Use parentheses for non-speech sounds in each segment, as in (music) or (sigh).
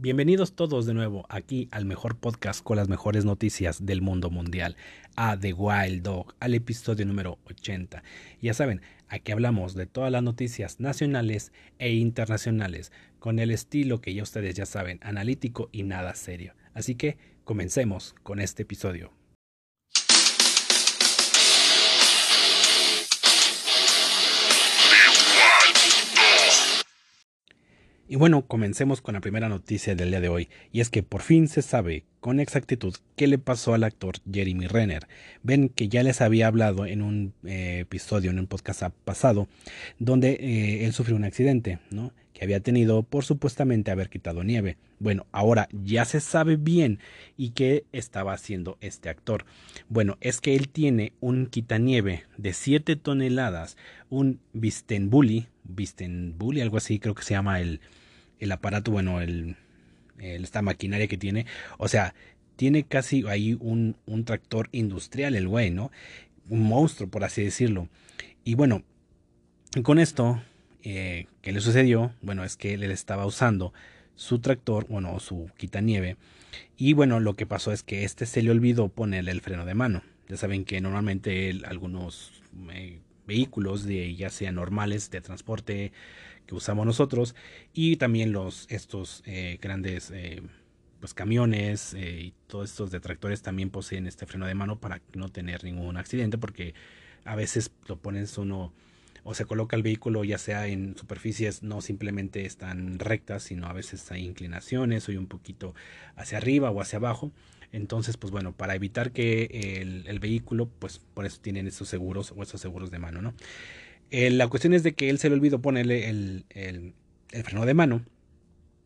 Bienvenidos todos de nuevo aquí al mejor podcast con las mejores noticias del mundo mundial, a The Wild Dog, al episodio número 80. Ya saben, aquí hablamos de todas las noticias nacionales e internacionales, con el estilo que ya ustedes ya saben, analítico y nada serio. Así que comencemos con este episodio. Y bueno, comencemos con la primera noticia del día de hoy, y es que por fin se sabe con exactitud qué le pasó al actor Jeremy Renner. Ven que ya les había hablado en un eh, episodio, en un podcast pasado, donde eh, él sufrió un accidente, ¿no? Que había tenido por supuestamente haber quitado nieve. Bueno, ahora ya se sabe bien y qué estaba haciendo este actor. Bueno, es que él tiene un quitanieve de 7 toneladas, un Vistenbully, Vistenbully, algo así creo que se llama el, el aparato, bueno, el, esta maquinaria que tiene. O sea, tiene casi ahí un, un tractor industrial el güey, ¿no? Un monstruo, por así decirlo. Y bueno, con esto, eh, ¿qué le sucedió? Bueno, es que él estaba usando su tractor, bueno, su quitanieve. Y bueno, lo que pasó es que este se le olvidó ponerle el freno de mano. Ya saben que normalmente algunos eh, vehículos, de, ya sean normales de transporte que usamos nosotros, y también los estos eh, grandes eh, pues camiones eh, y todos estos detractores también poseen este freno de mano para no tener ningún accidente, porque a veces lo pones uno o se coloca el vehículo ya sea en superficies no simplemente están rectas, sino a veces hay inclinaciones o un poquito hacia arriba o hacia abajo. Entonces, pues bueno, para evitar que el, vehículo, pues por eso tienen estos seguros o estos seguros de mano, ¿no? Eh, la cuestión es de que él se le olvidó ponerle el, el, el freno de mano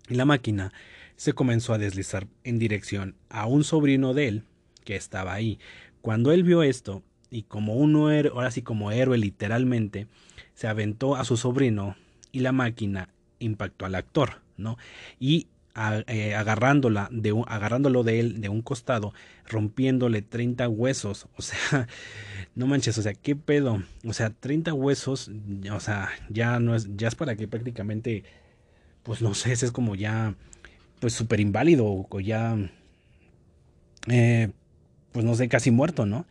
y la máquina se comenzó a deslizar en dirección a un sobrino de él que estaba ahí. Cuando él vio esto, y como un héroe, ahora sí como héroe literalmente, se aventó a su sobrino y la máquina impactó al actor, ¿no? Y eh, agarrándola de agarrándolo de él de un costado, rompiéndole 30 huesos, (laughs) o sea, no manches, o sea, qué pedo, o sea, 30 huesos, o sea, ya no es, ya es para que prácticamente, pues no sé, es como ya, pues súper inválido, o ya, eh, pues no sé, casi muerto, ¿no?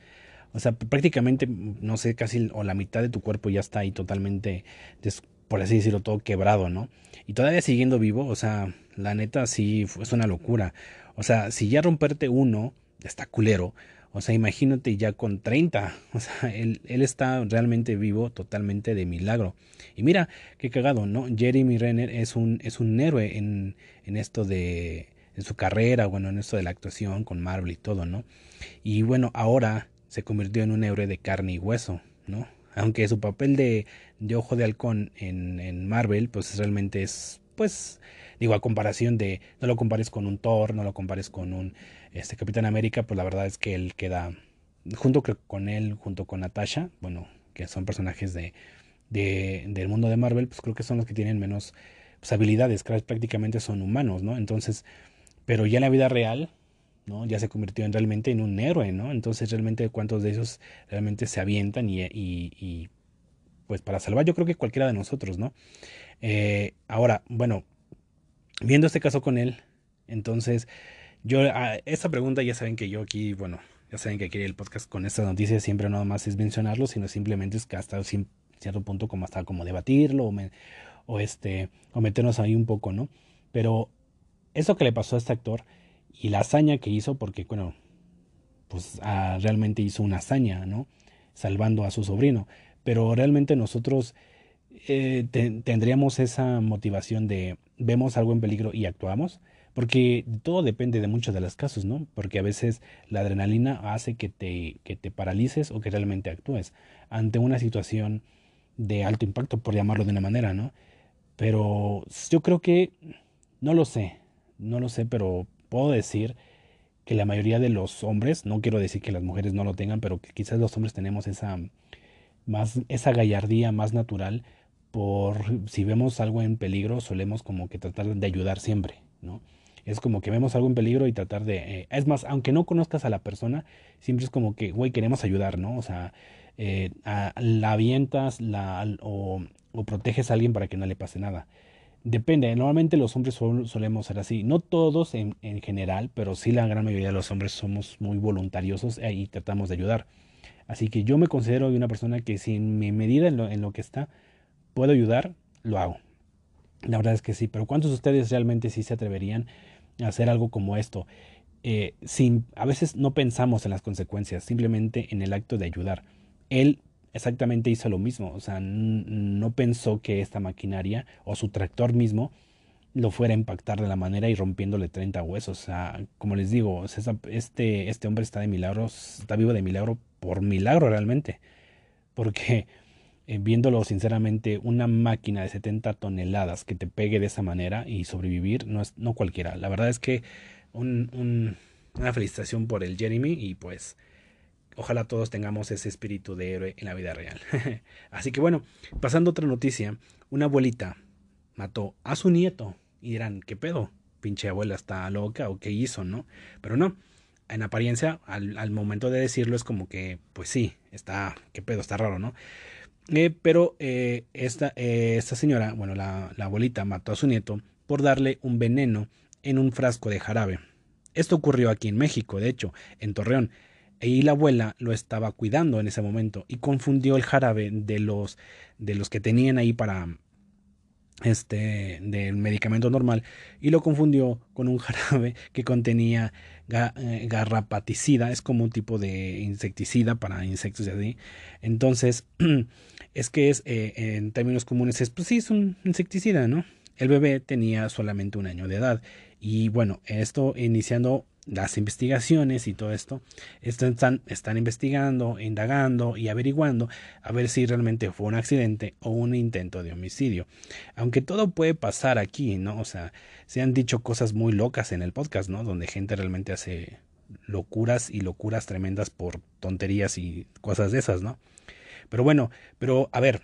O sea, prácticamente, no sé, casi o la mitad de tu cuerpo ya está ahí totalmente, por así decirlo, todo quebrado, ¿no? Y todavía siguiendo vivo, o sea, la neta sí es una locura. O sea, si ya romperte uno, está culero. O sea, imagínate ya con 30. O sea, él, él está realmente vivo totalmente de milagro. Y mira, qué cagado, ¿no? Jeremy Renner es un, es un héroe en, en esto de en su carrera, bueno, en esto de la actuación con Marvel y todo, ¿no? Y bueno, ahora se convirtió en un héroe de carne y hueso, ¿no? Aunque su papel de, de ojo de halcón en, en, Marvel, pues realmente es, pues, digo, a comparación de, no lo compares con un Thor, no lo compares con un este, Capitán América, pues la verdad es que él queda, junto con él, junto con Natasha, bueno, que son personajes de, de, del mundo de Marvel, pues creo que son los que tienen menos pues, habilidades, prácticamente son humanos, ¿no? Entonces, pero ya en la vida real, ¿no? Ya se convirtió en, realmente en un héroe, ¿no? Entonces realmente cuántos de ellos realmente se avientan y, pues para salvar yo creo que cualquiera de nosotros, ¿no? Eh, ahora, bueno, viendo este caso con él, entonces yo, a esta pregunta ya saben que yo aquí, bueno, ya saben que aquí el podcast con estas noticias siempre no más es mencionarlo, sino simplemente es que hasta cierto punto como hasta como debatirlo o, o, este, o meternos ahí un poco, ¿no? Pero eso que le pasó a este actor y la hazaña que hizo, porque bueno, pues ah, realmente hizo una hazaña, ¿no? Salvando a su sobrino. Pero realmente nosotros eh, tendríamos esa motivación de vemos algo en peligro y actuamos. Porque todo depende de muchos de los casos, ¿no? Porque a veces la adrenalina hace que te, que te paralices o que realmente actúes ante una situación de alto impacto, por llamarlo de una manera, ¿no? Pero yo creo que, no lo sé, no lo sé, pero puedo decir que la mayoría de los hombres, no quiero decir que las mujeres no lo tengan, pero que quizás los hombres tenemos esa más esa gallardía más natural por si vemos algo en peligro solemos como que tratar de ayudar siempre, ¿no? Es como que vemos algo en peligro y tratar de... Eh, es más, aunque no conozcas a la persona, siempre es como que, güey, queremos ayudar, ¿no? O sea, eh, la avientas la, o, o proteges a alguien para que no le pase nada. Depende, normalmente los hombres solemos ser así. No todos en, en, general, pero sí la gran mayoría de los hombres somos muy voluntariosos eh, y tratamos de ayudar. Así que yo me considero una persona que si en mi medida en lo, en lo que está puedo ayudar, lo hago. La verdad es que sí, pero ¿cuántos de ustedes realmente sí se atreverían a hacer algo como esto? Eh, sin, a veces no pensamos en las consecuencias, simplemente en el acto de ayudar. Él exactamente hizo lo mismo, o sea, no pensó que esta maquinaria o su tractor mismo lo fuera a impactar de la manera y rompiéndole 30 huesos. O sea, como les digo, este, este hombre está de milagros, está vivo de milagro por milagro realmente. Porque eh, viéndolo sinceramente, una máquina de 70 toneladas que te pegue de esa manera y sobrevivir no es no cualquiera. La verdad es que un, una felicitación por el Jeremy y pues ojalá todos tengamos ese espíritu de héroe en la vida real. (laughs) Así que bueno, pasando otra noticia, una abuelita mató a su nieto y dirán, ¿qué pedo? Pinche abuela está loca o qué hizo, ¿no? Pero no, en apariencia, al, momento de decirlo es como que, pues sí, está, qué pedo, está raro, ¿no? Eh, pero eh, esta, eh, esta, señora, bueno, la, la abuelita mató a su nieto por darle un veneno en un frasco de jarabe. Esto ocurrió aquí en México, de hecho, en Torreón. Y la abuela lo estaba cuidando en ese momento y confundió el jarabe de los, de los que tenían ahí para este del medicamento normal y lo confundió con un (laughs) jarabe que contenía garrapaticida, es como un tipo de insecticida para insectos y así. Entonces, (clears throat) es que es, eh, en términos comunes, es, pues sí, es un insecticida, ¿no? El bebé tenía solamente un año de edad. Y bueno, esto iniciando las investigaciones y todo esto, están, están investigando, indagando y averiguando a ver si realmente fue un accidente o un intento de homicidio. Aunque todo puede pasar aquí, ¿no? O sea, se han dicho cosas muy locas en el podcast, ¿no? Donde gente realmente hace locuras y locuras tremendas por tonterías y cosas de esas, ¿no? Pero bueno, pero a ver,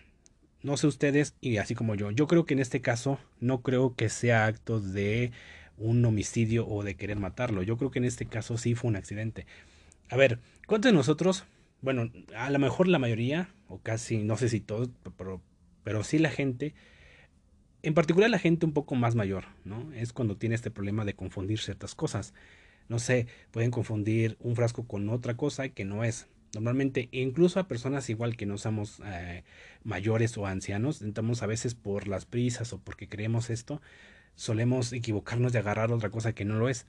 no sé ustedes y así como yo, yo creo que en este caso no creo que sea acto de un homicidio o de querer matarlo. Yo creo que en este caso sí fue un accidente. A ver, ¿cuántos de nosotros, bueno, a lo mejor la mayoría, o casi, no sé si todos, pero, pero sí la gente, en particular la gente un poco más mayor, ¿no? Es cuando tiene este problema de confundir ciertas cosas. No sé, pueden confundir un frasco con otra cosa que no es. Normalmente, incluso a personas igual que no somos eh, mayores o ancianos, intentamos a veces por las prisas o porque creemos esto, solemos equivocarnos de agarrar otra cosa que no lo es.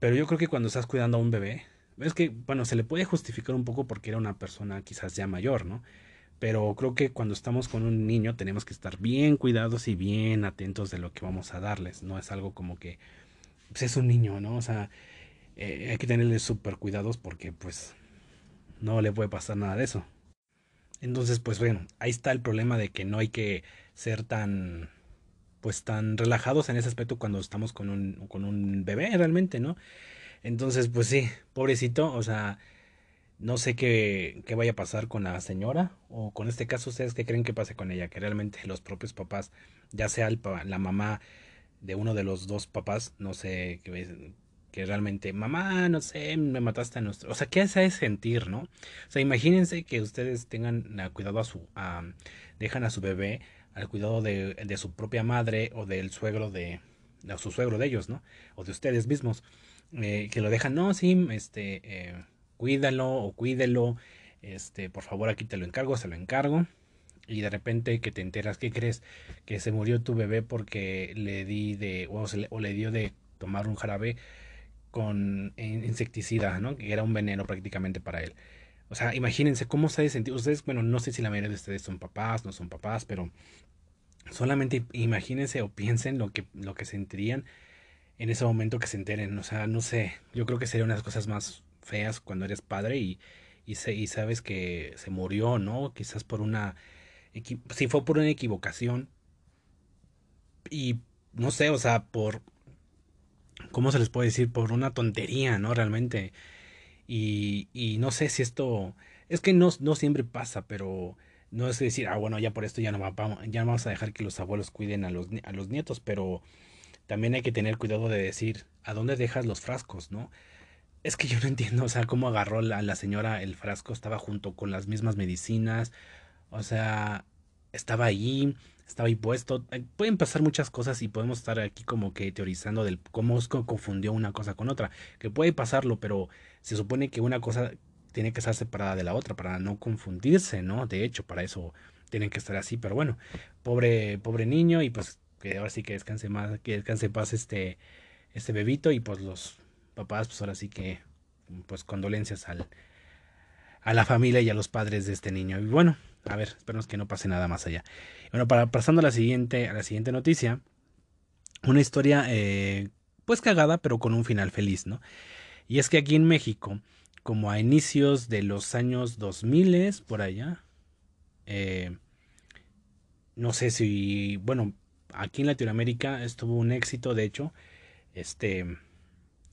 Pero yo creo que cuando estás cuidando a un bebé, es que, bueno, se le puede justificar un poco porque era una persona quizás ya mayor, ¿no? Pero creo que cuando estamos con un niño tenemos que estar bien cuidados y bien atentos de lo que vamos a darles. No es algo como que pues es un niño, ¿no? O sea, eh, hay que tenerle súper cuidados porque pues no le puede pasar nada de eso. Entonces, pues bueno, ahí está el problema de que no hay que ser tan pues tan relajados en ese aspecto cuando estamos con un, con un bebé realmente, ¿no? Entonces, pues sí, pobrecito, o sea, no sé qué, qué vaya a pasar con la señora o con este caso, ¿ustedes qué creen que pase con ella? Que realmente los propios papás, ya sea la mamá de uno de los dos papás, no sé, que que realmente, mamá, no sé, me mataste a nuestro... O sea, ¿qué hace sentir, no? O sea, imagínense que ustedes tengan cuidado a su... dejan a su bebé al cuidado de, su propia madre o del suegro de... su suegro de ellos, ¿no? O de ustedes mismos. Eh, que lo dejan, no, sí, este, eh, cuídalo o cuídelo, este, por favor aquí te lo encargo, se lo encargo. Y de repente que te enteras, ¿qué crees? Que se murió tu bebé porque le di de, o, le, o le dio de tomar un jarabe con insecticida, ¿no? Que era un veneno prácticamente para él. O sea, imagínense cómo se ha sentido. Ustedes, bueno, no sé si la mayoría de ustedes son papás, no son papás, pero solamente imagínense o piensen lo que, lo que sentirían en ese momento que se enteren. O sea, no sé, yo creo que sería una de las cosas más feas cuando eres padre y, y, y sabes que se murió, ¿no? Quizás por una... Si fue por una equivocación. Y no sé, o sea, por ¿cómo se les puede decir? Por una tontería, ¿no? Realmente. Y, y no sé si esto, es que no, siempre pasa, pero no es decir, ah, bueno, ya por esto ya no, ya vamos a dejar que los abuelos cuiden a los, a los nietos, pero también hay que tener cuidado de decir, ¿a dónde dejas los frascos, no? Es que yo no (laughs) entiendo, o sea, cómo agarró la, la señora el frasco, estaba junto con las mismas medicinas, o sea, estaba ahí, estaba ahí puesto. Pueden pasar muchas cosas y podemos estar aquí como que teorizando del cómo confundió una cosa con otra. Que puede pasarlo, pero se supone que una cosa tiene que estar separada de la otra para no confundirse, ¿no? De hecho, para eso tienen que estar así, pero bueno, pobre, pobre niño y pues que ahora sí que descanse más, que descanse paz este, este bebito y pues los papás, pues ahora sí que, pues condolencias al, a la familia y a los padres de este niño. Y bueno, a ver, esperemos que no pase nada más allá. Bueno, para pasando a la siguiente, a la siguiente noticia, una historia eh, pues cagada, pero con un final feliz, ¿no? Y es que aquí en México, como a inicios de los años 2000, por allá, eh, no sé si, bueno, aquí en Latinoamérica estuvo un éxito, de hecho, este,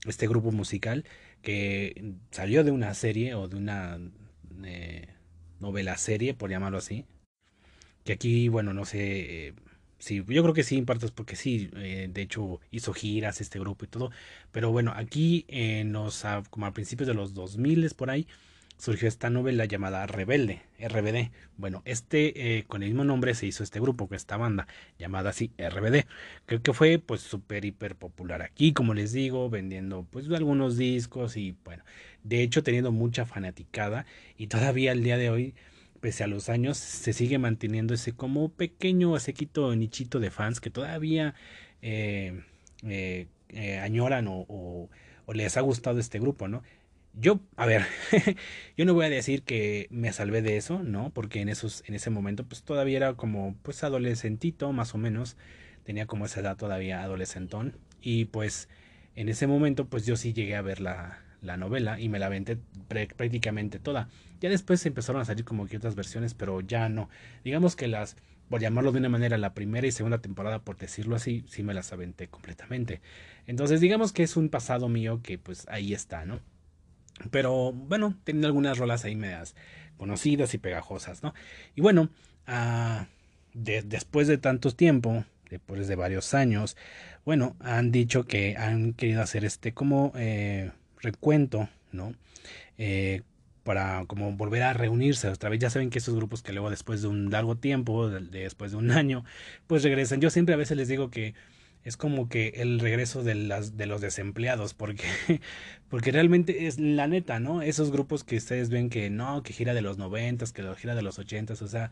este grupo musical que salió de una serie o de una eh, novela serie, por llamarlo así. Que aquí, bueno, no sé. Eh, sí, yo creo que sí, en partes porque sí, eh, de hecho hizo giras este grupo y todo. Pero bueno, aquí en los, como a principios de los 2000 por ahí, surgió esta novela llamada Rebelde, RBD. Bueno, este, eh, con el mismo nombre se hizo este grupo, esta banda, llamada así RBD. Creo que fue pues súper, hiper popular aquí, como les digo, vendiendo pues algunos discos y bueno, de hecho teniendo mucha fanaticada y todavía al día de hoy, pese a los años, se sigue manteniendo ese como pequeño, sequito nichito de fans que todavía eh, eh, añoran o, o les ha gustado este grupo, ¿no? Yo, a ver, (laughs) yo no voy a decir que me salvé de eso, ¿no? Porque en esos, en ese momento, pues todavía era como, pues adolescentito, más o menos. Tenía como esa edad todavía adolescentón. Y pues, en ese momento, pues yo sí llegué a ver la, la novela y me la aventé prácticamente toda. Ya después empezaron a salir como que otras versiones, pero ya no. Digamos que las, por llamarlo de una manera, la primera y segunda temporada, por decirlo así, sí me las aventé completamente. Entonces, digamos que es un pasado mío que pues ahí está, ¿no? Pero bueno, tienen algunas rolas ahí medias conocidas y pegajosas, ¿no? Y bueno, uh, después de tanto tiempo, después de varios años, bueno, han dicho que han querido hacer este como eh, recuento, ¿no? Eh, para como volver a reunirse otra vez. Ya saben que esos grupos que luego después de un largo tiempo, después de un (laughs) año, pues regresan. Yo siempre a veces les digo que es como que el regreso de, las, de los desempleados, porque, (laughs) porque realmente es la neta, ¿no? Esos grupos que ustedes ven que no, que gira de los noventas, que gira de los ochentas, o sea,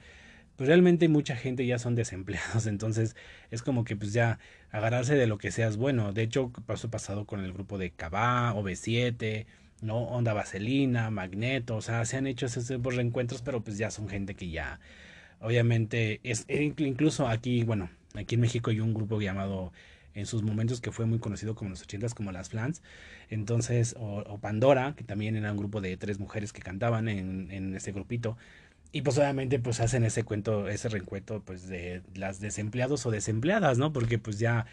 pues realmente mucha gente ya son desempleados, (laughs) entonces es como que pues ya agarrarse de lo que seas bueno. De hecho, pasó pasado con el grupo de Cabá, OV7, ¿no? Onda Vaselina, Magneto, o sea, se han hecho esos reencuentros, pero pues ya son gente que ya, obviamente, es e incluso aquí, bueno, Aquí en México hay un grupo llamado en sus momentos que fue muy conocido como los ochentas como las Flans. Entonces, o, Pandora, que también era un grupo de tres mujeres que cantaban en, en ese grupito. Y pues obviamente pues hacen ese cuento, ese reencuentro pues de las desempleados o desempleadas, ¿no? Porque pues ya,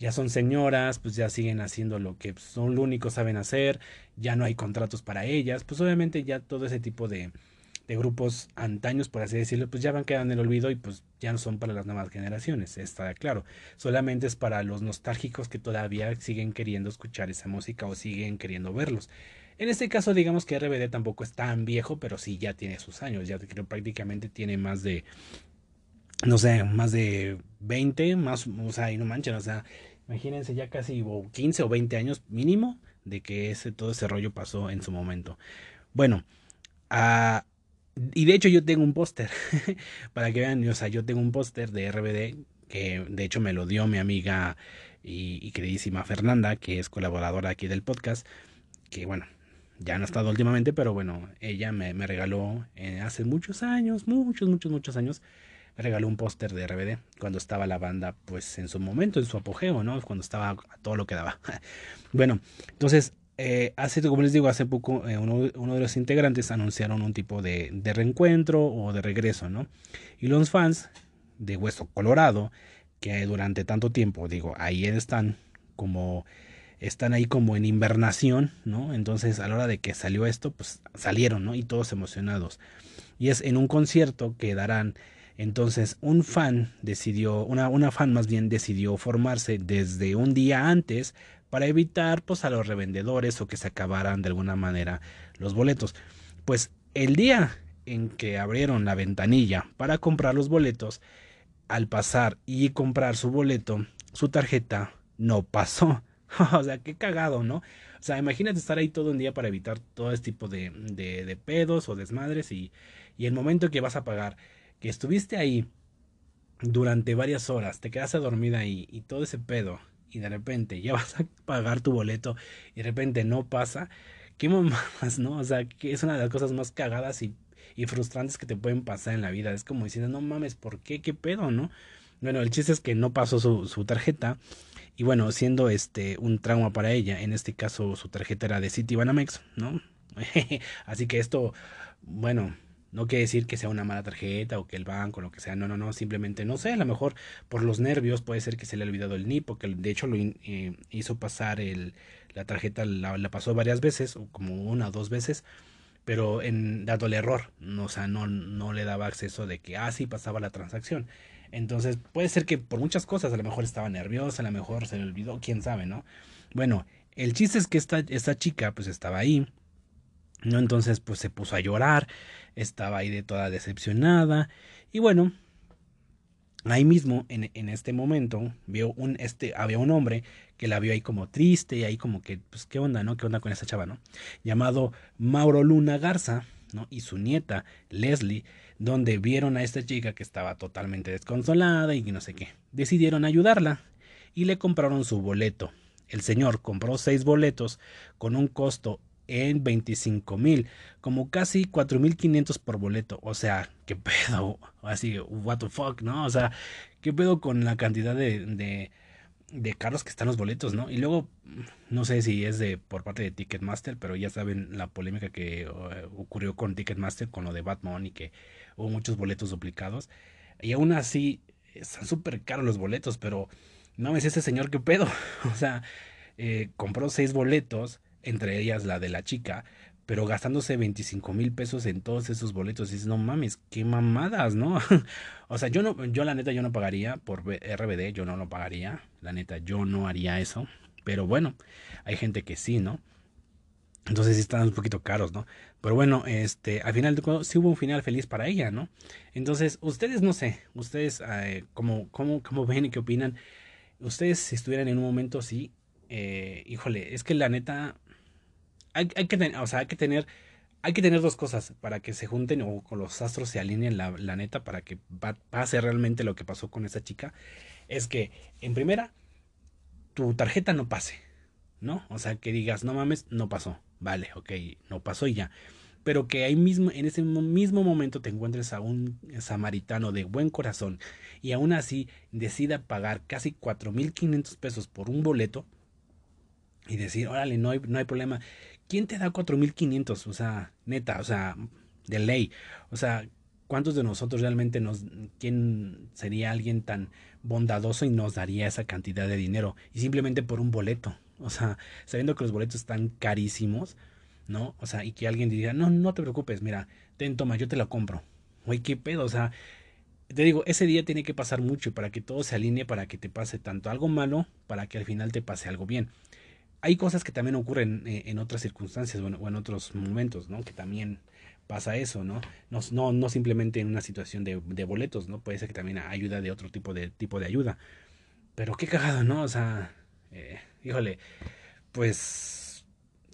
ya son señoras, pues ya siguen haciendo lo que son lo único saben hacer, ya no hay contratos para ellas, pues obviamente ya todo ese tipo de, de grupos antaños, por así decirlo, pues ya van quedando en el olvido y pues ya no son para las nuevas generaciones, está claro. Solamente es para los nostálgicos que todavía siguen queriendo escuchar esa música o siguen queriendo verlos. En este caso, digamos que RBD tampoco es tan viejo, pero sí ya tiene sus años, ya creo prácticamente tiene más de, no sé, más de 20, más, o sea, y no manchen, o sea, imagínense ya casi 15 o 20 años mínimo de que ese, todo ese rollo pasó en su momento. Bueno, a y de hecho yo tengo un póster, (laughs) para que vean, o sea, yo tengo un póster de RBD que de hecho me lo dio mi amiga y, queridísima Fernanda, que es colaboradora aquí del podcast, que bueno, ya no ha estado últimamente, pero bueno, ella me, me regaló eh, hace muchos años, muchos, muchos, muchos años, me regaló un póster de RBD cuando estaba la banda, pues en su momento, en su apogeo, ¿no? Cuando estaba todo lo que daba. (laughs) bueno, entonces eh, hace, como les digo, hace poco eh, uno, de los integrantes anunciaron un tipo de, reencuentro o de regreso, ¿no? Y los fans de Hueso Colorado, que durante tanto tiempo, digo, ahí están como están ahí como en invernación, ¿no? Entonces a la hora de que salió esto, pues salieron, ¿no? Y todos emocionados. Y es en un concierto que darán, entonces un fan decidió, una, una fan más bien decidió formarse desde un día antes para evitar pues a los revendedores o que se acabaran de alguna manera los boletos. Pues el día en que abrieron la ventanilla para comprar los boletos, al pasar y comprar su boleto, su tarjeta no pasó. (laughs) o sea, qué cagado, ¿no? O sea, imagínate estar ahí todo un día para evitar todo este tipo de, de, pedos o desmadres y, y el momento que vas a pagar, que estuviste ahí durante varias horas, te quedaste dormida ahí y todo ese pedo y de repente ya (laughs) vas a pagar tu boleto y de repente no pasa, qué mamadas, ¿no? O sea, que es una de las cosas más cagadas y, frustrantes que te pueden pasar en la vida. Es como diciendo, no mames, ¿por qué? ¿Qué pedo, no? Bueno, el chiste es que no pasó su, tarjeta y bueno, siendo este un trauma para ella, en este caso su tarjeta era de Citibanamex, ¿no? (laughs) Así que esto, bueno, no quiere decir que sea una mala tarjeta o que el banco, lo que sea, no, no, no, simplemente no sé, a lo mejor por los nervios puede ser que se le ha olvidado el NIP, porque de hecho lo eh, hizo pasar el, la tarjeta, la, pasó varias veces, o como una o dos veces, pero en el error, no, o sea, no, no le daba acceso de que, ah, sí, pasaba la transacción. Entonces, puede ser que por muchas cosas, a lo mejor estaba nerviosa, a lo mejor se le olvidó, quién sabe, ¿no? Bueno, el chiste es que esta, esta chica, pues estaba ahí, ¿no? Entonces, pues se puso a llorar, estaba ahí de toda decepcionada, y bueno, ahí mismo, en, en este momento, vio un, este, había un hombre que la vio ahí como triste, y ahí como que, pues, ¿qué onda, no? ¿Qué onda con esa chava, no? Llamado Mauro Luna Garza, ¿no? Y su nieta, Leslie, donde vieron a esta chica que estaba totalmente desconsolada y no sé qué. Decidieron ayudarla y le compraron su boleto. El señor compró seis boletos con un costo en 25 mil, como casi 4.500 por boleto. O sea, qué pedo, así, what the fuck, ¿no? O sea, qué pedo con la cantidad de, de caros que están los boletos, ¿no? Y luego, no sé si es de por parte de Ticketmaster, pero ya saben la polémica que eh, ocurrió con Ticketmaster con lo de Batman y que hubo muchos boletos duplicados. Y aún así, están súper caros los boletos, pero no es ese señor que pedo. (laughs) o sea, eh, compró seis boletos, entre ellas la de la chica, pero gastándose 25 mil pesos en todos esos boletos. Dices, no mames, qué mamadas, ¿no? (laughs) o sea, yo no, yo la neta, yo no pagaría por RBD, yo no lo pagaría. La neta, yo no haría eso. Pero bueno, hay gente que sí, ¿no? Entonces sí están un poquito caros, ¿no? Pero bueno, este, al final sí hubo un final feliz para ella, ¿no? Entonces, ustedes no sé, ustedes eh, ven y qué opinan. Ustedes si estuvieran en un momento así, eh, híjole, es que la neta, hay, que, o sea, hay que tener hay que tener dos cosas para que se junten o con los astros se alineen la, la neta para que pase realmente lo que pasó con esa chica. Es que, en primera, tu tarjeta no pase, ¿no? O sea, que digas, no mames, no pasó. Vale, ok, no pasó y ya. Pero que ahí mismo, en ese mismo momento te encuentres a un samaritano de buen corazón y aún así decida pagar casi 4.500 pesos por un boleto y decir, órale, no no hay problema. ¿Quién te da 4500? O sea, neta, o sea, de ley. O sea, ¿cuántos de nosotros realmente nos, quién sería alguien tan bondadoso y nos daría esa cantidad de dinero? Y simplemente por un boleto. O sea, sabiendo que los boletos están carísimos, ¿no? O sea, y que alguien diría, no, no te preocupes, mira, ten, toma, yo te la compro. Oye, qué pedo, o sea, te digo, ese día tiene que pasar mucho para que todo se alinee, para que te pase tanto algo malo, para que al final te pase algo bien hay cosas que también ocurren eh, en otras circunstancias o en, otros momentos, ¿no? Que también pasa eso, ¿no? No, no, no simplemente en una situación de, boletos, ¿no? Puede ser que también ayuda de otro tipo de, tipo de ayuda. Pero qué cagado, ¿no? O sea, eh, híjole, pues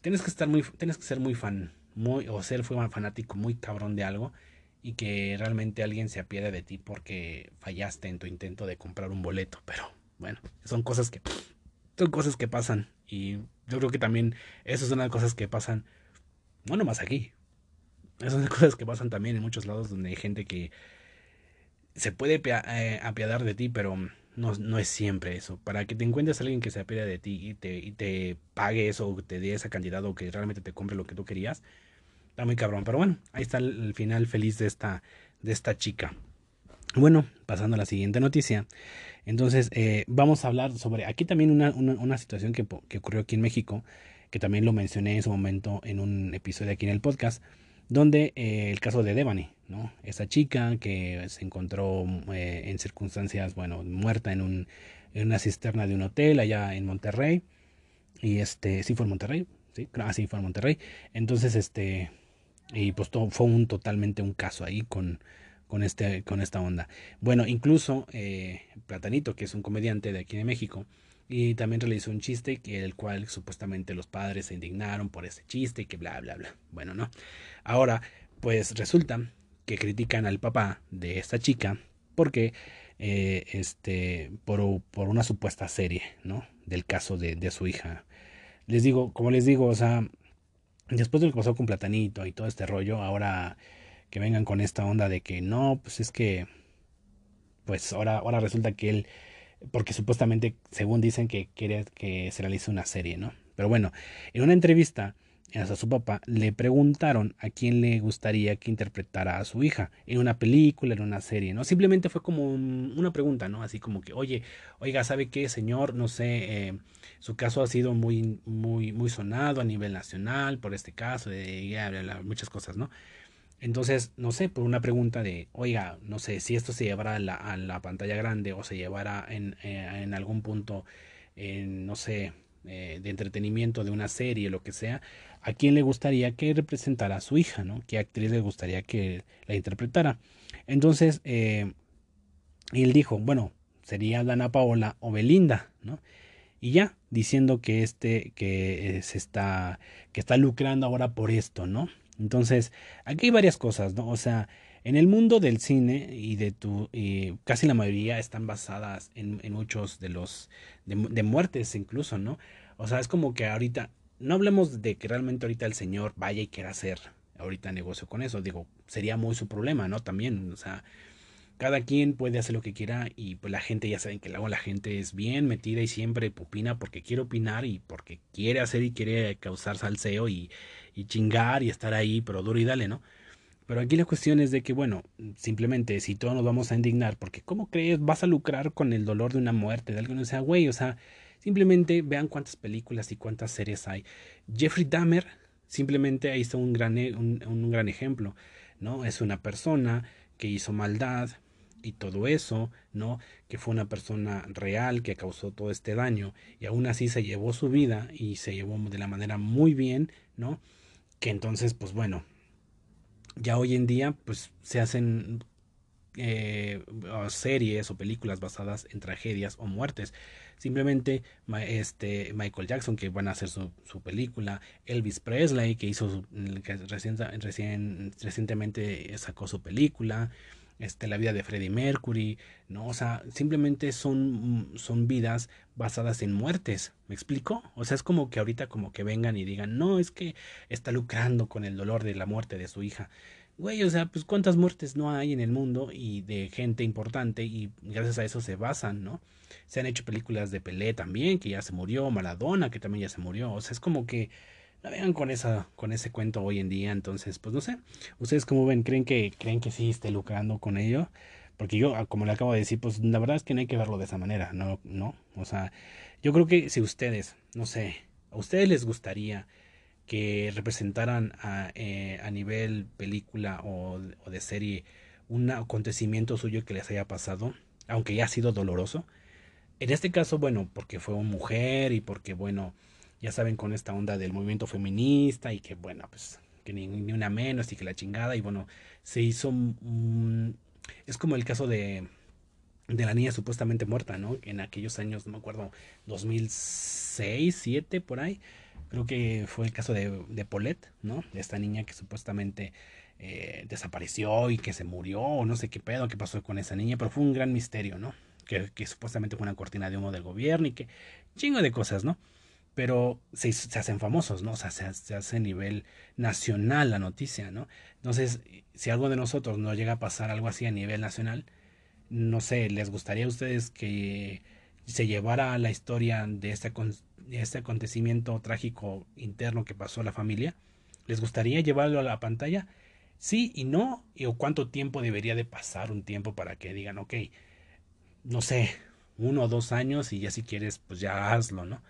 tienes que estar muy, tienes que ser muy fan, muy, o ser fanático muy cabrón de algo y que realmente alguien se apiade de ti porque fallaste en tu intento de comprar un boleto. Pero bueno, son cosas que son cosas que pasan. Y yo creo que también eso es una de las cosas que pasan, no nomás aquí. Esas son cosas que pasan también en muchos lados donde hay gente que se puede eh, apiadar de ti, pero no, no, es siempre eso. Para que te encuentres a alguien que se apiade de ti y te, y te pague eso, o te dé esa cantidad, o que realmente te compre lo que tú querías, está muy cabrón. Pero bueno, ahí está el, final feliz de esta, de esta chica. Bueno, pasando a la siguiente noticia. Entonces, eh, vamos a hablar sobre aquí también una, una, situación que, que, ocurrió aquí en México, que también lo mencioné en su momento en un episodio aquí en el podcast, donde eh, el caso de Devani, ¿no? Esa chica que se encontró eh, en circunstancias, bueno, muerta en, un, en una cisterna de un hotel allá en Monterrey. Y este, sí fue en Monterrey, sí, ah, sí fue en Monterrey. Entonces, este, y pues todo, fue un totalmente un caso ahí con con, este, con esta onda. Bueno, incluso eh, Platanito, que es un comediante de aquí de México, y también realizó un chiste que el cual supuestamente los padres se indignaron por ese chiste y que bla bla bla. Bueno, no. Ahora, pues resulta que critican al papá de esta chica porque eh, este por, por, una supuesta serie, ¿no? Del caso de, de su hija. Les digo, como les digo, o sea, después de lo que pasó con Platanito y todo este rollo, ahora que vengan con esta onda de que no, pues es que, pues ahora, ahora resulta que él, porque supuestamente, según dicen que quiere que se realice una serie, ¿no? Pero bueno, en una entrevista a su papá le preguntaron a quién le gustaría que interpretara a su hija en una película, en una serie, ¿no? Simplemente fue como una pregunta, ¿no? Así como que, oye, oiga, ¿sabe qué, señor? No sé, eh, su caso ha sido muy, muy, muy sonado a nivel nacional por este caso, de muchas cosas, ¿no? Entonces, no sé, por una pregunta de, oiga, no sé, si esto se llevará a la, a la pantalla grande o se llevará en, eh, en algún punto, en, no sé, eh, de entretenimiento de una serie, lo que sea, a quién le gustaría que representara a su hija, ¿no? ¿Qué actriz le gustaría que la interpretara? Entonces, eh, él dijo, bueno, sería Dana Paola o Belinda, ¿no? Y ya, diciendo que este, que se está, que está lucrando ahora por esto, ¿no? Entonces, aquí hay varias cosas, ¿no? O sea, en el mundo del cine y de tu, casi la mayoría están basadas en, en muchos de los, de, muertes incluso, ¿no? O sea, es como que ahorita, no hablemos de que realmente ahorita el señor vaya y quiera hacer ahorita negocio con eso, digo, sería muy su problema, ¿no? También, o sea, cada quien puede hacer lo que quiera y pues la gente ya saben que luego la gente es bien metida y siempre opina porque quiere opinar y porque quiere hacer y quiere causar salseo y, y chingar y estar ahí, pero duro y dale, ¿no? Pero aquí la cuestión es de que, bueno, simplemente si todos nos vamos a indignar, porque ¿cómo crees vas a lucrar con el dolor de una muerte de alguien? O sea, güey, o sea, simplemente vean cuántas películas y cuántas series hay. Jeffrey Dahmer, simplemente ahí está un gran, e, un, un gran ejemplo, ¿no? Es una persona que hizo maldad y todo eso, ¿no? Que fue una persona real que causó todo este daño y aún así se llevó su vida y se llevó de la manera muy bien, ¿no? Que entonces, pues bueno, ya hoy en día pues se hacen eh, series o películas basadas en tragedias o muertes. Simplemente este Michael Jackson que van a hacer su, su película, Elvis Presley que hizo su, que recientemente sacó su película, este, la vida de Freddie Mercury, ¿no? O sea, simplemente son, son vidas basadas en muertes, ¿me explico? O sea, es como que ahorita como que vengan y digan, no, es que está lucrando con el dolor de la muerte de su hija. Güey, o sea, pues cuántas muertes no hay en el mundo y de gente importante y gracias a eso se basan, ¿no? Se han hecho películas de Pelé también, que ya se murió, Maradona, que también ya se murió, o sea, es como que no vengan con esa con ese cuento hoy en día entonces pues no sé. Ustedes cómo ven creen que creen que sí esté lucrando con ello porque yo ah, como le acabo de decir pues la verdad es que no hay que verlo de esa manera no no o sea yo creo que si ustedes no sé a ustedes les gustaría que representaran a, eh, a nivel película o, o de serie un acontecimiento suyo que les haya pasado aunque ya ha sido doloroso en este caso bueno porque fue una mujer y porque bueno ya saben, con esta onda del movimiento feminista y que, bueno, pues que ni, una menos y que la chingada. Y bueno, se hizo. es como el caso de, de la niña supuestamente muerta, ¿no? En aquellos años, no me acuerdo, 2006, 2007, por ahí. Creo que fue el caso de, de Paulette, ¿no? De esta niña que supuestamente eh, desapareció y que se murió, o no sé qué pedo, qué pasó con esa niña, pero fue un gran misterio, ¿no? Que supuestamente fue una cortina de humo del gobierno y que chingo de cosas, ¿no? Pero se, se, hacen famosos, ¿no? O sea, se, hace a nivel nacional la noticia, ¿no? Entonces, si algo de nosotros no llega a pasar algo así a nivel nacional, no sé, ¿les gustaría a ustedes que se llevara la historia de este, este acontecimiento trágico interno que pasó a la familia? ¿Les gustaría llevarlo a la pantalla? Sí y no, o cuánto tiempo debería de pasar un tiempo para que digan, ok, no sé, uno o dos años y ya si quieres, pues ya hazlo, ¿no?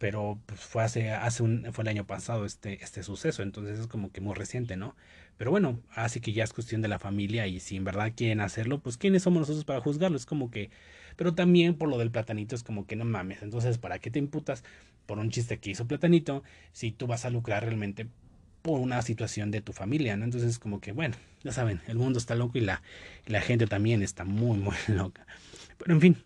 Pero pues fue hace, un, fue el año pasado este, este suceso, entonces es como que muy reciente, ¿no? Pero bueno, así que ya es cuestión de la familia y si en verdad quieren hacerlo, pues quiénes somos nosotros para juzgarlo, es como que, pero también por lo del platanito es como que no mames, entonces ¿para qué te imputas por un chiste que hizo platanito si tú vas a lucrar realmente por una situación de tu familia, ¿no? Entonces como que, bueno, ya saben, el mundo está loco y la, la gente también está muy, muy (laughs) loca. Pero en fin,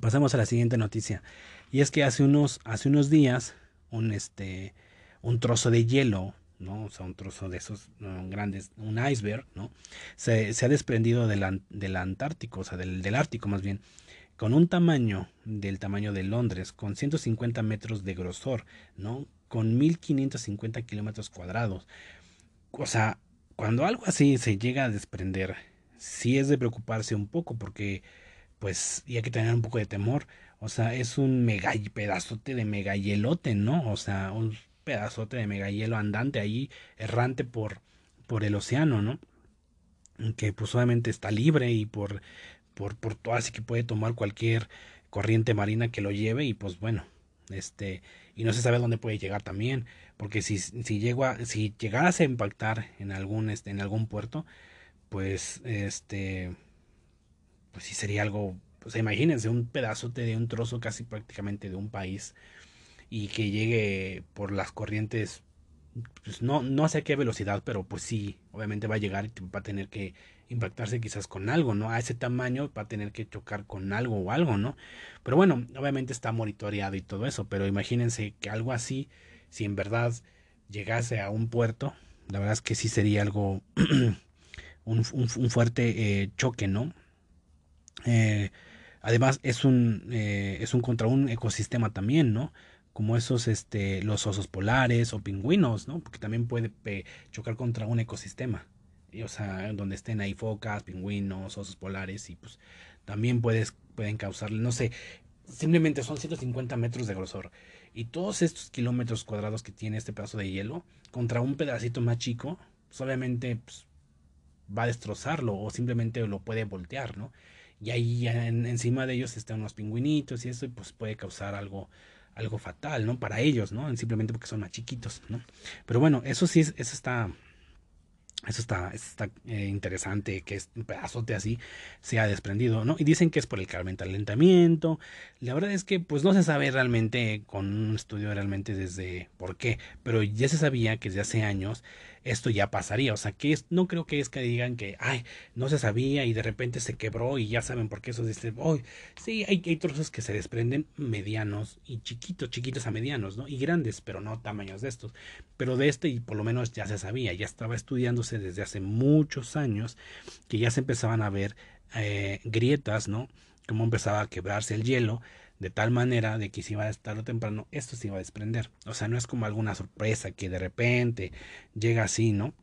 pasamos a la siguiente noticia. Y es que hace unos, hace unos días, un, este, un trozo de hielo, ¿no? O sea, un trozo de esos grandes, un iceberg, ¿no? Se, se ha desprendido del, del Antártico, o sea, del, del Ártico más bien, con un tamaño del tamaño de Londres, con 150 metros de grosor, ¿no? Con 1550 kilómetros cuadrados. O sea, cuando algo así se llega a desprender, sí es de preocuparse un poco, porque, pues, y hay que tener un poco de temor. O sea, es un pedazote de mega hielote, ¿no? O sea, un pedazote de mega hielo andante ahí, errante por, por el océano, ¿no? Que pues obviamente está libre y por por, por todo, así que puede tomar cualquier corriente marina que lo lleve y pues bueno, este, y no se sabe dónde puede llegar también, porque si, si, llega, si llegase a impactar en algún, este, en algún puerto, pues este, pues sí sería algo, pues imagínense un pedazote de un trozo casi prácticamente de un país y que llegue por las corrientes, pues no, no sé a qué velocidad, pero pues sí, obviamente va a llegar y va a tener que impactarse quizás con algo, ¿no? A ese tamaño va a tener que chocar con algo o algo, ¿no? Pero bueno, obviamente está monitoreado y todo eso, pero imagínense que algo así, si en verdad llegase a un puerto, la verdad es que sí sería algo, (clears throat) un, fuerte eh, choque, ¿no? Eh, además es un, eh, es un contra un ecosistema también, ¿no? como esos, este, los osos polares o pingüinos, ¿no? Porque también puede chocar contra un ecosistema o sea, donde estén ahí focas, pingüinos, osos polares y pues también puedes, pueden causarle, no sé, simplemente son 150 metros de grosor y todos estos kilómetros cuadrados que tiene este pedazo de hielo contra un pedacito más chico, pues obviamente va a destrozarlo o simplemente lo puede voltear, ¿no? Y ahí encima de ellos están unos pingüinitos y eso pues puede causar algo algo fatal, ¿no? Para ellos, ¿no? Simplemente porque son más chiquitos, ¿no? Pero bueno, eso sí, eso está eso está, está eh, interesante que es un pedazote así se ha desprendido, ¿no? Y dicen que es por el calentamiento. La verdad es que pues no se sabe realmente con un estudio realmente desde por qué, pero ya se sabía que desde hace años esto ya pasaría. O sea, que es, no creo que es que digan que, ay, no se sabía y de repente se quebró y ya saben por qué eso dice, oh, sí, hay, hay trozos que se desprenden medianos y chiquitos, chiquitos a medianos, ¿no? Y grandes, pero no tamaños de estos. Pero de este, y por lo menos ya se sabía, ya estaba estudiándose desde hace muchos años que ya se empezaban a ver eh, grietas, ¿no? Cómo empezaba a quebrarse el hielo de tal manera de que si va a estar o temprano esto se iba a desprender. O sea, no es como alguna sorpresa que de repente llega así, ¿no?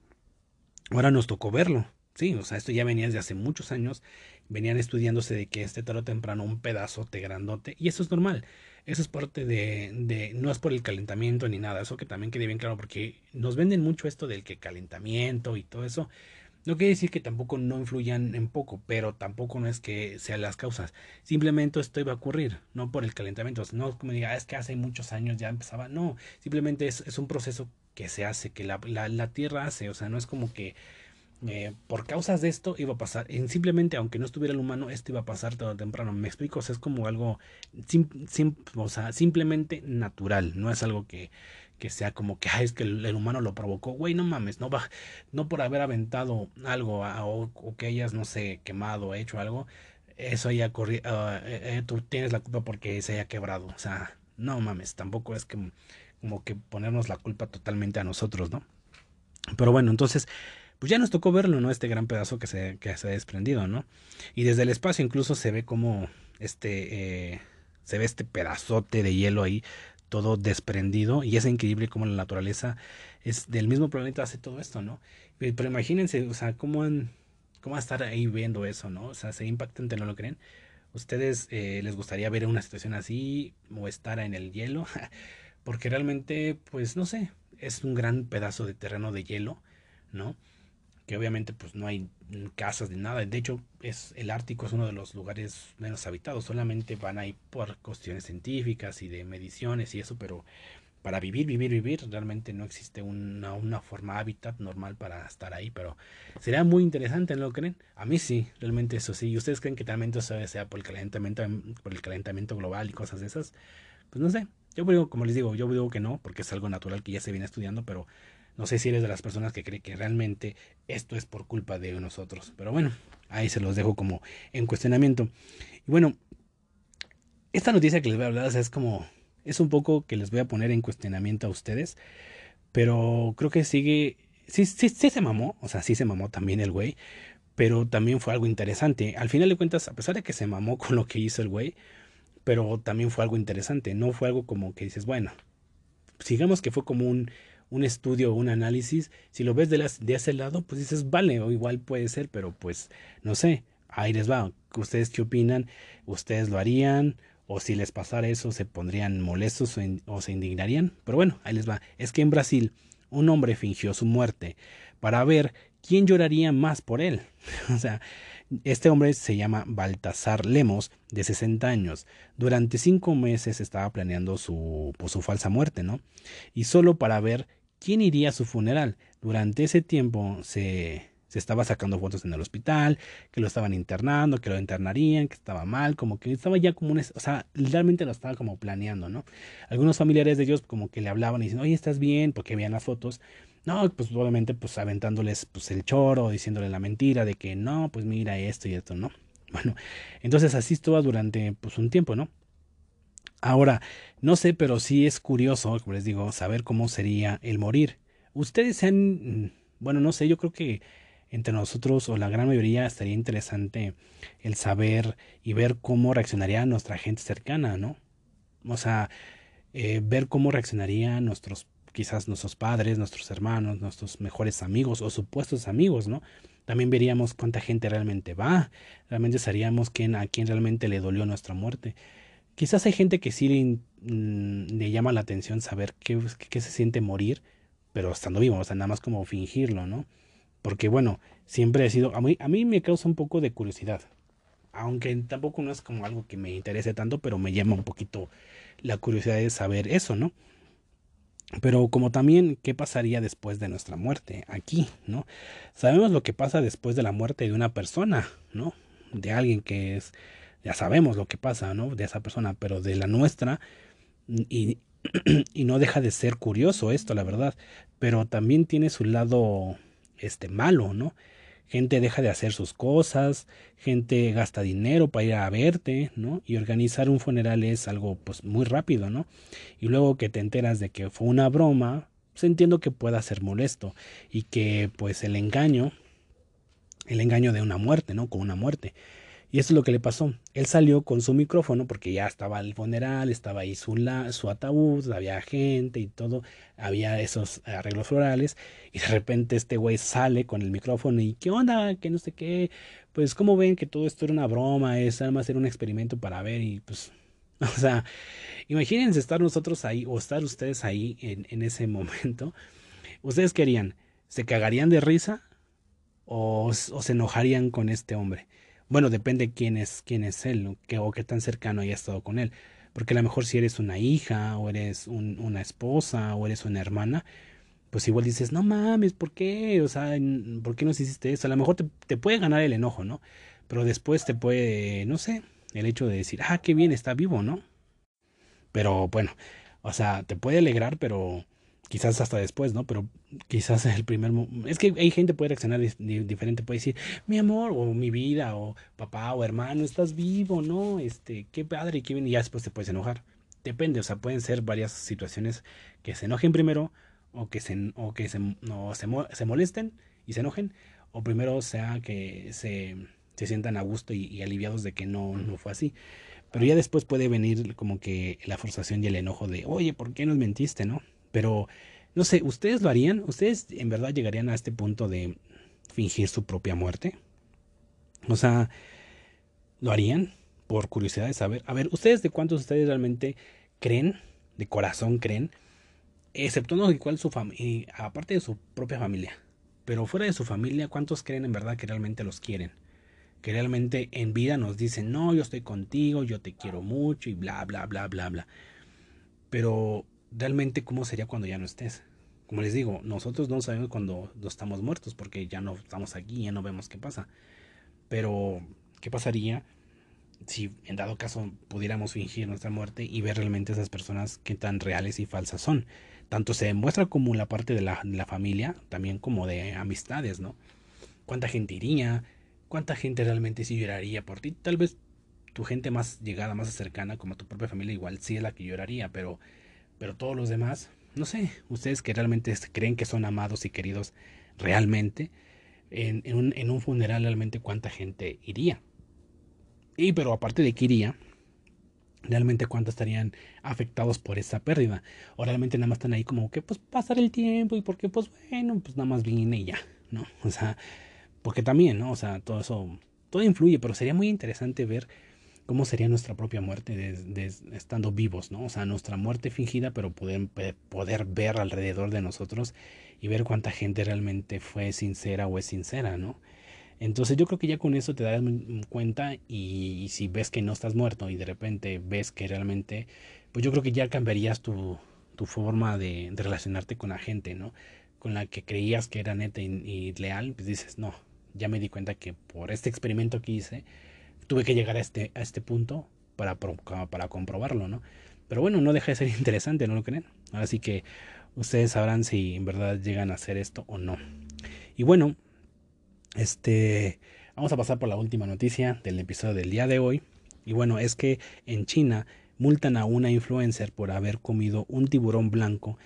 Ahora nos tocó verlo. Sí, o sea, esto ya venía desde hace muchos años, venían estudiándose de que este tarde o temprano un pedazote grandote, y eso es normal, eso es parte de, de, no es por el calentamiento ni nada, eso que también quede bien claro, porque nos venden mucho esto del que calentamiento y todo eso, no quiere decir que tampoco no influyan en poco, pero tampoco no es que sean las causas. Simplemente esto iba a ocurrir, no por el calentamiento. No como diga, ah, es que hace muchos años ya empezaba. No, simplemente es, un proceso que se hace, que la, la, Tierra hace. O sea, no es como que eh, por causas de esto iba a pasar. En simplemente, aunque no estuviera el humano, esto iba a pasar todo temprano. Me explico, o sea, es como algo o sea, simplemente natural. No es algo que que sea como que es que el, humano lo provocó, güey, no mames, no va, no por haber aventado algo o, que hayas, no sé, quemado, hecho algo, eso haya corrido, ah, eh, eh, tú tienes la culpa porque se haya quebrado, o sea, no mames, tampoco es que como que ponernos la culpa totalmente a nosotros, ¿no? Pero bueno, entonces, pues ya nos tocó verlo, ¿no? Este gran pedazo que se, que se ha desprendido, ¿no? Y desde el espacio incluso se ve como este, eh, se ve este pedazote de hielo ahí todo desprendido y es increíble cómo la naturaleza es del mismo planeta hace todo esto, ¿no? Pero imagínense, o sea, cómo, cómo va a estar ahí viendo eso, ¿no? O sea, sería impactante, ¿no lo creen? ¿Ustedes eh, les gustaría ver una situación así o estar en el hielo? (laughs) Porque realmente, pues no sé, es un gran pedazo de terreno de hielo, ¿no? Que obviamente pues no hay casas ni nada. De hecho, es el Ártico es uno de los lugares menos habitados. Solamente van ahí por cuestiones científicas y de mediciones y eso, pero para vivir, vivir, vivir, realmente no existe una, una forma hábitat normal para estar ahí, pero sería muy interesante, ¿no lo creen? A mí sí, realmente eso sí. ¿Y ustedes creen que realmente eso sea por el calentamiento, por el calentamiento global y cosas de esas? Pues no sé. Yo digo, como les digo, yo digo que no, porque es algo natural que ya se viene estudiando, pero No sé si eres de las personas que cree que realmente esto es por culpa de nosotros. Pero bueno, ahí se los dejo como en cuestionamiento. Y bueno, esta noticia que les voy a hablar es como, es un poco que les voy a poner en cuestionamiento a ustedes. Pero creo que sigue, sí, sí, sí se mamó, o sea, sí se mamó también el güey. Pero también fue algo interesante. Al final de cuentas, a pesar de que se mamó (laughs) con lo que hizo el güey, pero también fue algo interesante. No fue algo como que dices, bueno, sigamos que fue como un, un estudio un análisis. Si lo ves de, las, de ese lado, pues dices, vale, o igual puede ser, pero pues no sé, ahí les va. ¿Ustedes qué opinan? ¿Ustedes lo harían? ¿O si les pasara eso, se pondrían molestos o, o se indignarían? Pero bueno, ahí les va. Es que en Brasil un hombre fingió su muerte para ver quién lloraría más por él. (laughs) o sea, este hombre se llama Baltasar Lemos, de 60 años. Durante cinco meses estaba planeando su, pues, su falsa muerte, ¿no? Y solo para ver quién iría a su funeral. Durante ese tiempo se, se estaba sacando fotos en el hospital, que lo estaban internando, que lo internarían, que estaba mal, como que estaba ya como un, o sea, realmente lo estaba como planeando, ¿no? Algunos familiares de ellos como que le hablaban y dicen, oye, ¿estás bien? Porque veían las fotos no, pues obviamente pues aventándoles pues el choro, diciéndole la mentira de que no, pues mira esto y esto, ¿no? Bueno, entonces así estuvo durante pues un tiempo, ¿no? Ahora, no sé, pero sí es curioso, como les digo, saber cómo sería el morir. Ustedes han, bueno, no sé, yo creo que entre nosotros o la gran mayoría estaría interesante el saber y ver cómo reaccionaría nuestra gente cercana, ¿no? O sea, eh, ver cómo reaccionarían nuestros quizás nuestros padres, nuestros hermanos, nuestros mejores amigos o supuestos amigos, ¿no? También veríamos cuánta gente realmente va, realmente sabríamos quién, a quién realmente le dolió nuestra muerte. Quizás hay gente que sí le, mm, llama la atención saber qué, qué, se siente morir, pero estando vivo, o sea, nada más como fingirlo, ¿no? Porque bueno, siempre he sido, a mí, a mí me causa un poco de curiosidad, aunque tampoco no es como algo que me interese tanto, pero me llama un poquito la curiosidad de saber eso, ¿no? Pero como también, ¿qué pasaría después de nuestra muerte aquí, no? Sabemos lo que pasa después de la muerte de una persona, ¿no? De alguien que es, ya sabemos lo que pasa, ¿no? De esa persona, pero de la nuestra, (clears throat) y, no deja de ser curioso esto, la verdad, pero también tiene su lado, este, malo, ¿no? gente deja de hacer sus cosas, gente gasta dinero para ir a verte, ¿no? Y organizar un funeral es algo pues muy rápido, ¿no? Y luego que te enteras de que fue una broma, pues entiendo que pueda ser molesto y que pues el engaño, el engaño de una muerte, ¿no? Con una muerte. Y eso es lo que le pasó. Él salió con su micrófono porque ya estaba el funeral, estaba ahí su, su ataúd, había gente y todo, había esos arreglos florales. Y de repente este güey sale con el micrófono y ¿qué onda? Que no sé qué. Pues como ven que todo esto era una broma, es además era un experimento para ver y pues... (laughs) O sea, imagínense estar nosotros ahí o estar ustedes ahí en, en ese momento. ¿Ustedes querían? ¿Se cagarían de risa o se enojarían con este hombre? Bueno, depende quién es, quién es él o qué tan cercano haya estado con él. Porque a lo mejor si eres una hija o eres una esposa o eres una hermana, pues igual dices, no mames, ¿por qué? O sea, ¿por qué nos hiciste eso? A lo mejor te, te puede ganar el enojo, ¿no? Pero después te puede, no sé, el hecho de decir, ah, qué bien, está vivo, ¿no? Pero bueno, o sea, te puede alegrar, pero quizás hasta después, ¿no? Pero quizás el primer es que hay gente puede reaccionar diferente, puede decir, mi amor, o mi vida, o papá, o hermano, estás vivo, ¿no? Este, qué padre, qué bien, y ya después te puedes enojar. Depende, o sea, pueden ser varias situaciones que se enojen primero, o que se, o que se, no, se, molesten y se enojen, o primero sea que se, se sientan a gusto y, y, aliviados de que no, no fue así. Pero ya después puede venir como que la forzación y el enojo de, oye, ¿por qué nos mentiste, no? Pero, no sé, ¿ustedes lo harían? ¿Ustedes en verdad llegarían a este punto de fingir su propia muerte? O sea, ¿lo harían? Por curiosidad de saber. A ver, ¿ustedes de cuántos ustedes realmente creen, de corazón creen, exceptuando igual su familia, aparte de su propia familia, pero fuera de su familia, ¿cuántos creen en verdad que realmente los quieren? Que realmente en vida nos dicen, no, yo estoy contigo, yo te quiero mucho y bla, bla, bla, bla, bla. Pero realmente cómo sería cuando ya no estés. Como les digo, nosotros no sabemos cuando estamos muertos porque ya no estamos aquí, ya no vemos qué pasa. Pero, ¿qué pasaría si en dado caso pudiéramos fingir nuestra muerte y ver realmente esas personas qué tan reales y falsas son? tanto se demuestra como la parte de la, de la familia, también como de amistades, ¿no? ¿Cuánta gente iría? ¿Cuánta gente realmente sí lloraría por ti? Tal vez tu gente más llegada, más cercana, como tu propia familia, igual sí es la que lloraría, pero, pero todos los demás, no sé, ustedes que realmente creen que son amados y queridos realmente, en, un, en un funeral realmente cuánta gente iría. Y pero aparte de que iría, realmente cuántos estarían afectados por esa pérdida. O realmente nada más están ahí como que pues pasar el tiempo y porque pues bueno, pues nada más vine y ya, ¿no? O sea, porque también, ¿no? O sea, todo eso, todo influye, pero sería muy interesante ver cómo sería nuestra propia muerte de, estando vivos, ¿no? O sea, nuestra muerte fingida, pero poder, poder ver alrededor de nosotros y ver cuánta gente realmente fue sincera o es sincera, ¿no? Entonces yo creo que ya con eso te das cuenta y, si ves que no estás muerto y de repente ves que realmente, pues yo creo que ya cambiarías tu, tu forma de, relacionarte con la gente, ¿no? Con la que creías que era neta y, leal, pues dices, no, ya me di cuenta que por este experimento que hice, tuve que llegar a este, a este punto para, para comprobarlo, ¿no? Pero bueno, no deja de ser (laughs) interesante, ¿no lo creen? Ahora que ustedes sabrán si en verdad llegan a hacer esto o no. Y bueno, este, vamos a pasar por la última noticia del episodio del día de hoy. Y bueno, es que en China multan a una influencer por haber comido un tiburón blanco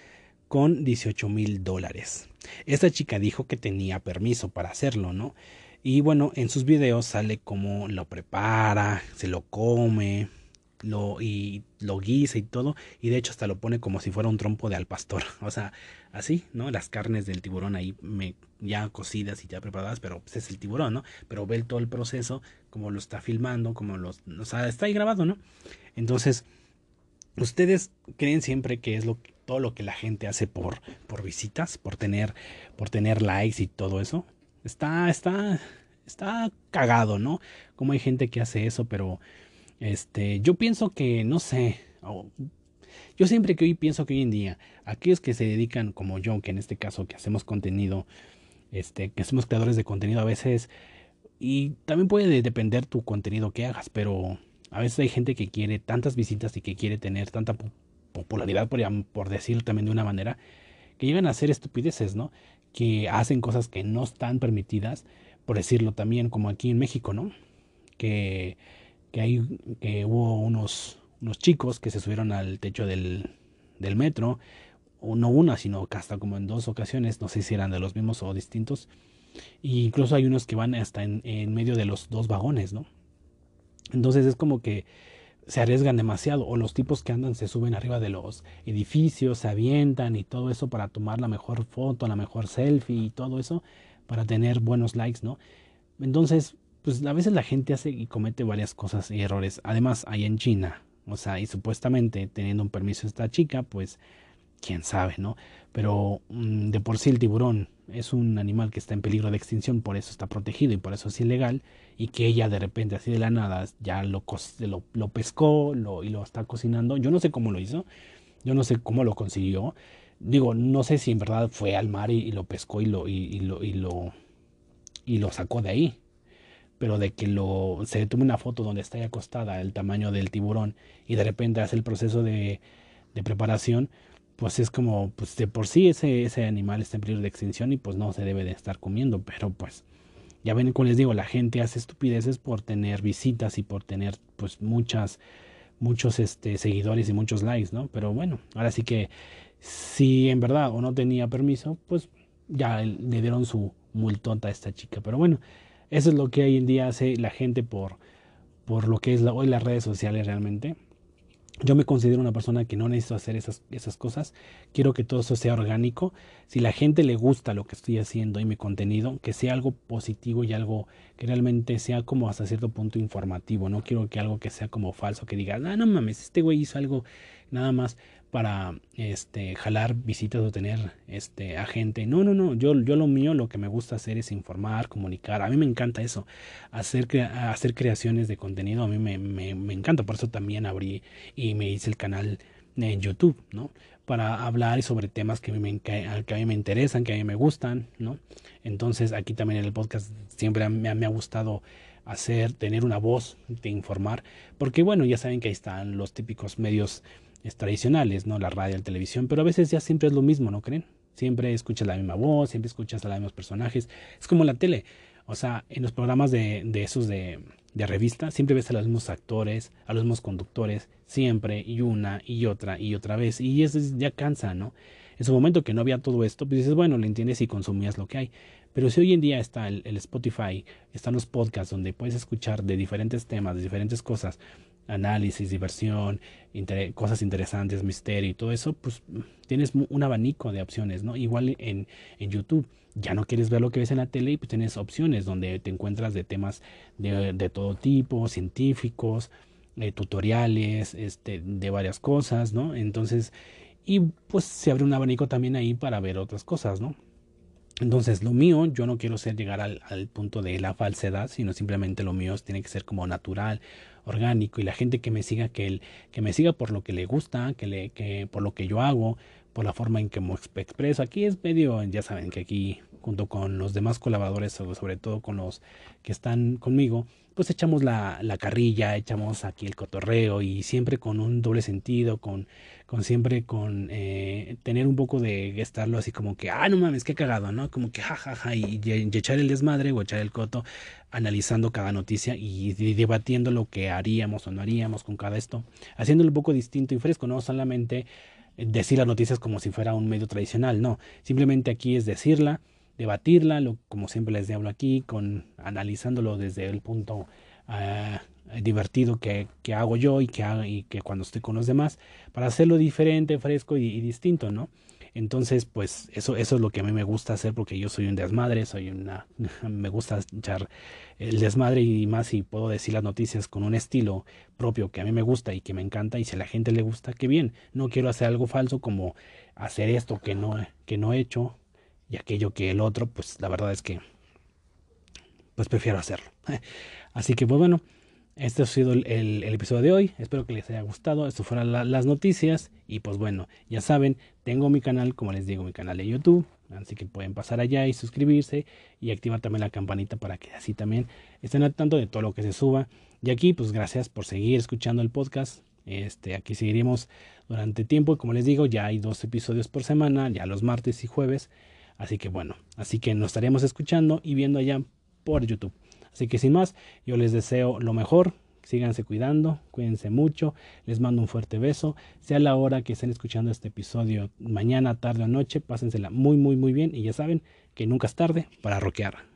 con 18 mil dólares. Esta chica dijo que tenía permiso para hacerlo, ¿no? Y bueno, en sus videos sale cómo lo prepara, se lo come, lo, y lo guisa y todo, y de hecho hasta lo pone como si fuera un trompo de al pastor, (laughs) o sea, así, ¿no? Las carnes del tiburón ahí me, ya cocidas y ya preparadas, pero pues es el tiburón, ¿no? Pero ve todo el proceso, como lo está filmando, como los, o sea, está ahí grabado, ¿no? Entonces, ustedes creen siempre que es lo todo lo que la gente hace por, por visitas, por tener, por tener likes y todo eso. Está, está, está cagado, ¿no? Como hay gente que hace eso, pero este, yo pienso que, no sé, yo siempre que hoy pienso que hoy en día, aquellos que se dedican como yo, que en este caso que hacemos contenido, este, que somos creadores de contenido a veces, y también puede depender tu contenido que hagas, pero a veces hay gente que quiere tantas visitas y que quiere tener tanta popularidad, por, por decirlo también de una manera, que llegan a hacer estupideces, ¿no? Que hacen cosas que no están permitidas, por decirlo también, como aquí en México, ¿no? Que que, hay, que hubo unos, unos chicos que se subieron al techo del, del metro, no una, sino hasta como en dos ocasiones, no sé si eran de los mismos o distintos, e incluso hay unos que van hasta en, en medio de los dos vagones, ¿no? Entonces es como que se arriesgan demasiado o los tipos que andan se suben arriba de los edificios, se avientan y todo eso para tomar la mejor foto, la mejor selfie y todo eso para tener buenos likes, ¿no? Entonces pues a veces la gente hace y comete varias cosas y errores. Además, hay en China, o sea, y supuestamente teniendo un permiso esta chica, pues quién sabe, ¿no? Pero mm, de por sí el tiburón es un animal que está en peligro de extinción, por eso está protegido y por eso es ilegal, y que ella de repente así de la nada ya lo, pescó y lo está cocinando. Yo no sé cómo lo hizo, yo no sé cómo lo consiguió. Digo, no sé si en verdad fue al mar y, lo pescó y lo, y, lo, y, lo, y lo sacó de ahí pero de que lo se tome una foto donde está ahí acostada el tamaño del tiburón y de repente hace el proceso de, de preparación, pues es como, pues de por sí ese, ese animal está en peligro de extinción y pues no se debe de estar comiendo, pero pues ya ven, como les digo, la gente hace estupideces por tener visitas y por tener pues muchas, muchos este, seguidores y muchos likes, ¿no? Pero bueno, ahora sí que si en verdad o no tenía permiso, pues ya le dieron su multota a esta chica, pero bueno, eso es lo que hoy en día hace la gente por, por lo que es hoy las redes sociales realmente. Yo me considero una persona que no necesito hacer esas, esas cosas. Quiero que todo eso sea orgánico. Si la gente le gusta lo que estoy haciendo y mi contenido, que sea algo positivo y algo que realmente sea como hasta cierto punto informativo. No quiero que algo que sea como falso, que diga, ah, no mames, este güey hizo algo nada más para este jalar visitas o tener este a gente. No, no, no, yo yo lo mío lo que me gusta hacer es informar, comunicar. A mí me encanta eso, hacer hacer creaciones de contenido, a mí me, me, me encanta, por eso también abrí y me hice el canal en YouTube, ¿no? Para hablar sobre temas que me, que a mí me interesan, que a mí me gustan, ¿no? Entonces aquí también en el podcast siempre me, me ha gustado hacer, tener una voz de informar, porque bueno, ya saben que ahí están los típicos medios tradicionales, ¿no? La radio, la televisión, pero a veces ya siempre es lo mismo, ¿no creen? Siempre escuchas la misma voz, siempre escuchas a los mismos personajes. Es como la tele. O sea, en los programas de, de esos de, de revista, siempre ves a los mismos actores, a los mismos conductores, siempre, y una, y otra, y otra vez. Y eso ya cansa, ¿no? En su momento que no había todo esto, pues dices, bueno, le entiendes y consumías lo que hay. Pero si hoy en día está el, Spotify, están los podcasts donde puedes escuchar de diferentes temas, de diferentes cosas, análisis, diversión, cosas interesantes, misterio y todo eso, pues tienes un abanico de opciones, ¿no? Igual en, en YouTube, ya no quieres ver lo que ves en la tele y pues tienes opciones donde te encuentras de temas de, de todo tipo, científicos, eh, tutoriales, este, de varias cosas, ¿no? Entonces, y pues se abre un abanico también ahí para ver otras cosas, ¿no? Entonces, lo mío, yo no quiero ser llegar al, al, punto de la falsedad, sino simplemente lo mío tiene que ser como natural, orgánico, y la gente que me siga, que, el, que me siga por lo que le gusta, que, le, que por lo que yo hago, por la forma en que me expreso. Aquí es medio, ya saben que aquí, junto con los demás colaboradores, sobre todo con los que están conmigo, pues echamos la, la carrilla, echamos aquí el cotorreo y siempre con un doble sentido, con con siempre con eh, tener un poco de estarlo así como que, ah, no mames, qué cagado, ¿no? Como que jajaja ja, ja, y, echar el desmadre o echar el coto analizando cada noticia y, y, debatiendo lo que haríamos o no haríamos con cada esto, haciéndolo un poco distinto y fresco, no solamente decir las noticias como si fuera un medio tradicional, no, simplemente aquí es decirla, debatirla, lo, como siempre les hablo aquí, con analizándolo desde el punto uh, divertido que, que, hago yo y que, y que cuando estoy con los demás, para hacerlo diferente, fresco y, distinto, ¿no? Entonces, pues eso, eso es lo que a mí me gusta hacer porque yo soy un desmadre, soy una, (laughs) me gusta echar el desmadre y más si puedo decir las noticias con un estilo propio que a mí me gusta y que me encanta y si a la gente le gusta, qué bien. No quiero hacer algo falso como hacer esto que no, que no he hecho y aquello que el otro, pues la verdad es que pues prefiero hacerlo. (laughs) Así que pues bueno, este ha sido el, episodio de hoy. Espero que les haya gustado. Esto fueron la, las noticias. Y pues bueno, ya saben, tengo mi canal, como les digo, mi canal de YouTube. Así que pueden pasar allá y suscribirse y activar también la campanita para que así también estén al tanto de todo lo que se suba. Y aquí, pues gracias por seguir escuchando el podcast. Este, aquí seguiremos durante tiempo. Como les digo, ya hay dos episodios por semana, ya los martes y jueves. Así que bueno, así que nos estaremos escuchando y viendo allá por YouTube. Así que sin más, yo les deseo lo mejor. Síganse cuidando, cuídense mucho. Les mando un fuerte beso. Sea la hora que estén escuchando este episodio, mañana, tarde o noche, pásensela muy, muy, muy bien. Y ya saben que nunca es tarde para rockear.